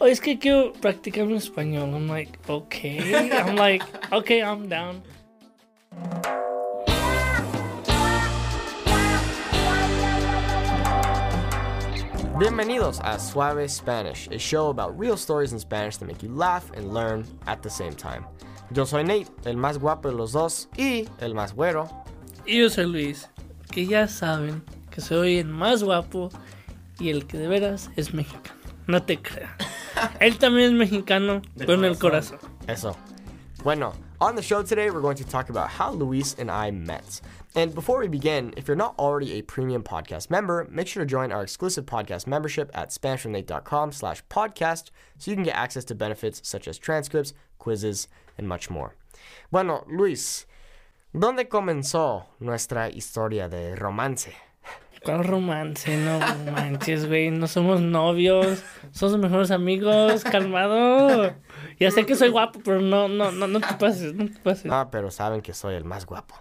Oh, es que quiero practicar mi español. I'm like, okay. I'm like, okay, I'm down. Bienvenidos a Suave Spanish, a show about real stories in Spanish that make you laugh and learn at the same time. Yo soy Nate, el más guapo de los dos y el más güero. Y yo soy Luis, que ya saben que soy el más guapo y el que de veras es mexicano. No te creas. Él también es mexicano, pero en el corazón. Eso. Bueno, on the show today, we're going to talk about how Luis and I met. And before we begin, if you're not already a premium podcast member, make sure to join our exclusive podcast membership at SpanishWithNate.com slash podcast so you can get access to benefits such as transcripts, quizzes, and much more. Bueno, Luis, ¿dónde comenzó nuestra historia de romance? ¿Cuál romance? No manches, güey. No somos novios. Somos mejores amigos. Calmado. Ya sé que soy guapo, pero no, no, no, no te pases, no te pases. Ah, pero saben que soy el más guapo.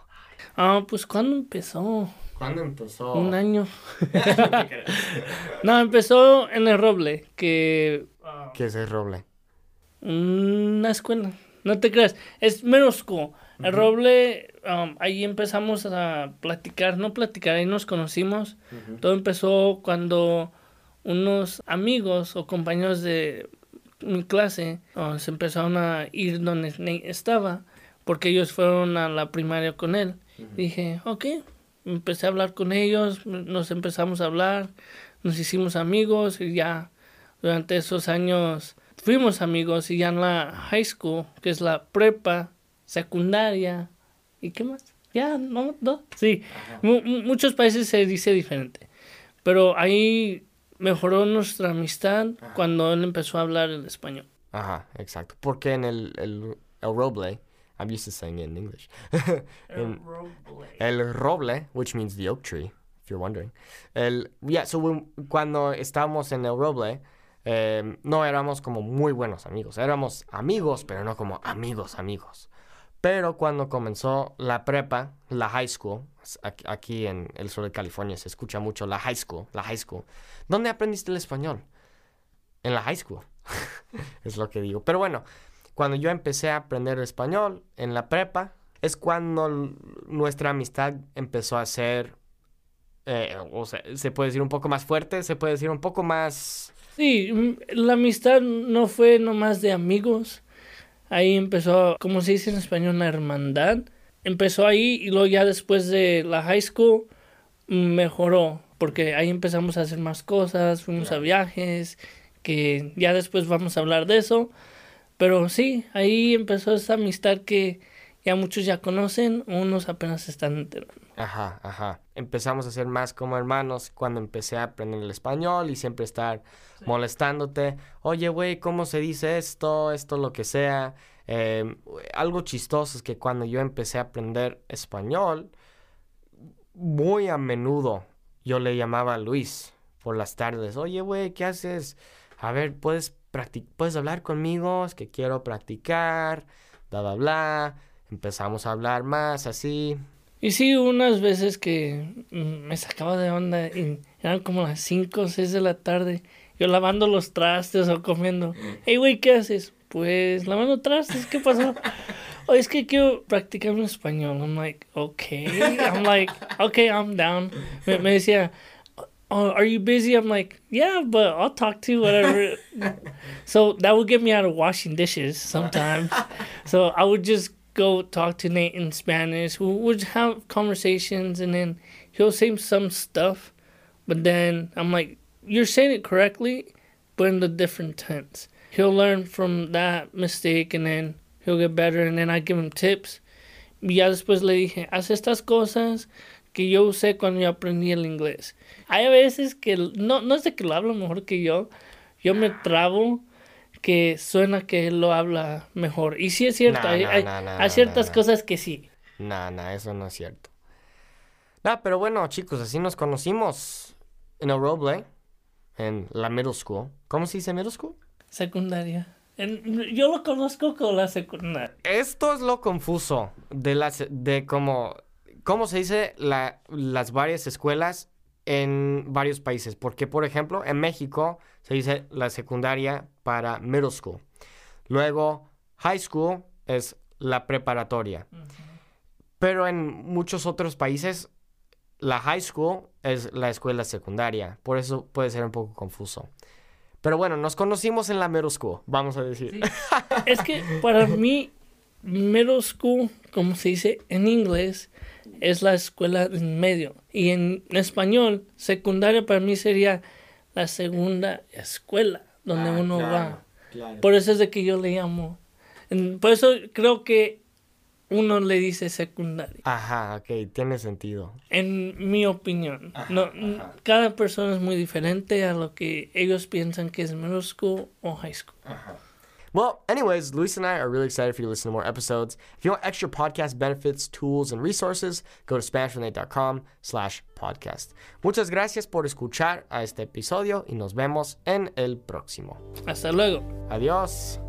Ah, pues ¿cuándo empezó? ¿Cuándo empezó? Un año. no, empezó en el Roble, que... ¿Qué es el roble? Una escuela. No te creas. Es school. El Roble, um, ahí empezamos a platicar, no platicar, ahí nos conocimos. Todo empezó cuando unos amigos o compañeros de mi clase uh, se empezaron a ir donde estaba, porque ellos fueron a la primaria con él. Dije, ok, empecé a hablar con ellos, nos empezamos a hablar, nos hicimos amigos y ya durante esos años fuimos amigos y ya en la high school, que es la prepa, secundaria, ¿y qué más? Ya, no, no, sí, Mu- mu- muchos países se dice diferente, pero ahí mejoró nuestra amistad cuando él empezó a hablar el español. Ajá, exacto. Porque en el, el, el roble, I'm used to saying it in English. En- el roble, which means the oak tree, if you're wondering. El, yeah, so when- cuando estábamos en el roble, em, no éramos como muy buenos amigos. Éramos amigos, pero no como amigos, amigos. Pero cuando comenzó la prepa, la high school, aquí- en el sur de California se escucha mucho la high school, la high school. ¿Dónde aprendiste el español? En la high school. es lo que digo. Pero bueno, cuando yo empecé a aprender español en la prepa, es cuando nuestra amistad empezó a ser, eh, o sea, se puede decir un poco más fuerte, se puede decir un poco más... Sí, mm, la amistad no fue nomás de amigos. Ahí empezó, como se dice en español, la hermandad. Empezó ahí y luego ya después de la high school mejoró, porque ahí empezamos a hacer más cosas, fuimos a viajes, que ya después vamos a hablar de eso. Pero sí, ahí empezó esa amistad que ya muchos ya conocen, unos apenas se están enterando. Ajá, ajá. Empezamos a ser más como hermanos cuando empecé a aprender el español y siempre estar molestándote. Oye, güey, ¿cómo se dice esto? Esto, lo que sea. Eh, algo chistoso es que cuando yo empecé a aprender español, muy a menudo yo le llamaba a Luis por las tardes. Oye, güey, ¿qué haces? A ver, ¿puedes, ¿puedes hablar conmigo? Es que quiero practicar, bla, bla, bla. Empezamos a hablar más así. Y sí, unas veces que mm, me sacaba de onda y eran como las 5 o 6 de la tarde, yo lavando los trastes o comiendo. Hey, güey, ¿qué haces? Pues lavando trastes, ¿qué pasó? Oh, es que quiero practicar mi español. I'm like, okay. I'm like, okay, I'm down. Me, me decía, oh, are you busy? I'm like, yeah, but I'll talk to you, whatever. so that would get me out of washing dishes sometimes. so I would just go talk to Nate in Spanish. We would have conversations, and then he'll say some stuff, but then I'm like, you're saying it correctly, but in the different tense. He'll learn from that mistake, and then he'll get better, and then I give him tips. Y ya después le dije, haz estas cosas que yo usé cuando yo aprendí el inglés. Hay veces que, no, no es de que lo habla mejor que yo, yo me trabo que suena que él lo habla mejor. Y sí es cierto, No, hay, no, hay- no, no, hay no, ciertas no, no. cosas que sí. Nah, nah, eso no es cierto. Nah, pero bueno, chicos, así nos conocimos en el Roble, en la middle school. ¿Cómo se dice middle school? Secundaria. En- yo lo conozco con la secundaria. Esto es lo confuso de las de cómo cómo se dice la- las varias escuelas en varios países. Porque, por ejemplo, en México se dice la secundaria para middle school. Luego, high school es la preparatoria. Pero en muchos otros países, la high school es la escuela secundaria. Por eso puede ser un poco confuso. Pero bueno, nos conocimos en la middle school, vamos a decir. es que para mí, middle school, como se dice en inglés, es la escuela en medio. Y en español, secundaria para mí sería la segunda escuela donde ah, uno va. Por eso es de que yo le llamo. Por eso creo que uno le dice secundaria. Ajá, ok, tiene sentido. En mi opinión. no, Cada persona es muy diferente a lo que ellos piensan que es middle school o high school. Ajá. Well, anyways, Luis and I are really excited for you to listen to more episodes. If you want extra podcast benefits, tools, and resources, go to SpanishWithNate.com slash podcast. Muchas gracias por escuchar a este episodio y nos vemos en el próximo. Hasta luego. Adiós.